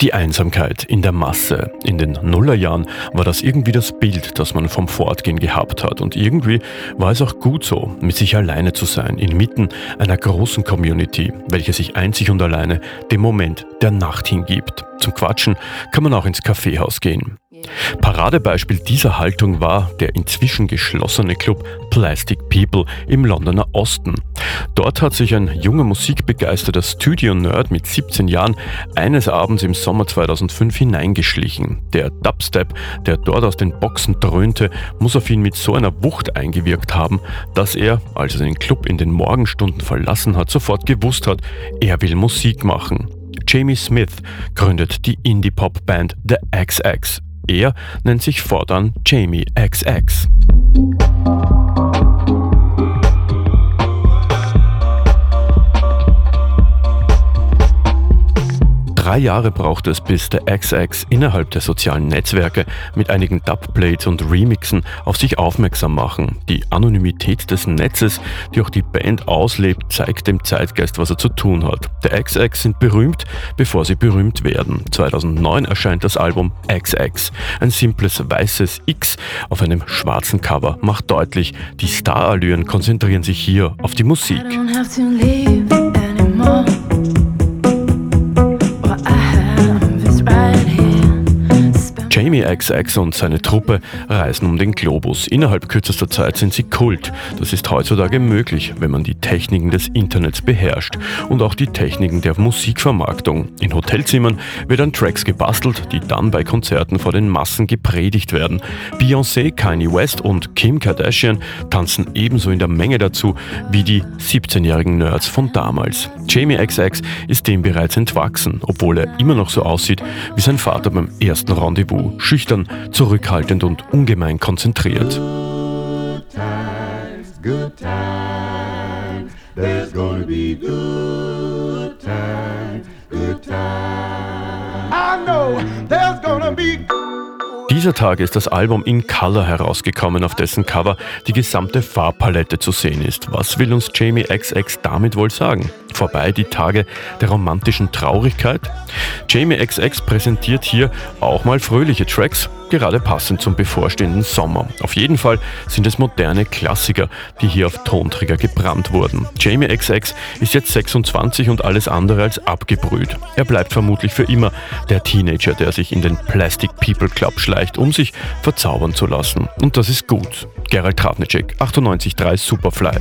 Die Einsamkeit in der Masse. In den Nullerjahren war das irgendwie das Bild, das man vom Fortgehen gehabt hat. Und irgendwie war es auch gut so, mit sich alleine zu sein, inmitten einer großen Community, welche sich einzig und alleine dem Moment der Nacht hingibt. Zum Quatschen kann man auch ins Kaffeehaus gehen. Paradebeispiel dieser Haltung war der inzwischen geschlossene Club Plastic People im Londoner Osten. Dort hat sich ein junger musikbegeisterter Studio-Nerd mit 17 Jahren eines Abends im Sommer 2005 hineingeschlichen. Der Dubstep, der dort aus den Boxen dröhnte, muss auf ihn mit so einer Wucht eingewirkt haben, dass er, als er den Club in den Morgenstunden verlassen hat, sofort gewusst hat, er will Musik machen. Jamie Smith gründet die Indie-Pop-Band The XX er nennt sich fortan Jamie XX. Drei Jahre brauchte es, bis der XX innerhalb der sozialen Netzwerke mit einigen Dubplates und Remixen auf sich aufmerksam machen. Die Anonymität des Netzes, die auch die Band auslebt, zeigt dem Zeitgeist, was er zu tun hat. Der XX sind berühmt, bevor sie berühmt werden. 2009 erscheint das Album XX. Ein simples weißes X auf einem schwarzen Cover macht deutlich, die Starallüren konzentrieren sich hier auf die Musik. Jamie XX und seine Truppe reisen um den Globus. Innerhalb kürzester Zeit sind sie Kult. Das ist heutzutage möglich, wenn man die Techniken des Internets beherrscht und auch die Techniken der Musikvermarktung. In Hotelzimmern wird an Tracks gebastelt, die dann bei Konzerten vor den Massen gepredigt werden. Beyoncé, Kanye West und Kim Kardashian tanzen ebenso in der Menge dazu wie die 17-jährigen Nerds von damals. Jamie XX ist dem bereits entwachsen, obwohl er immer noch so aussieht wie sein Vater beim ersten Rendezvous schüchtern, zurückhaltend und ungemein konzentriert. Good times, good times, there's gonna be good times, good times. I know there's gonna be dieser Tage ist das Album In Color herausgekommen, auf dessen Cover die gesamte Farbpalette zu sehen ist. Was will uns Jamie XX damit wohl sagen? Vorbei die Tage der romantischen Traurigkeit? Jamie XX präsentiert hier auch mal fröhliche Tracks, gerade passend zum bevorstehenden Sommer. Auf jeden Fall sind es moderne Klassiker, die hier auf Tonträger gebrannt wurden. Jamie XX ist jetzt 26 und alles andere als abgebrüht. Er bleibt vermutlich für immer der Teenager, der sich in den Plastic People Club schleicht, um sich verzaubern zu lassen. Und das ist gut. Gerald Trafnicek, 98.3 Superfly.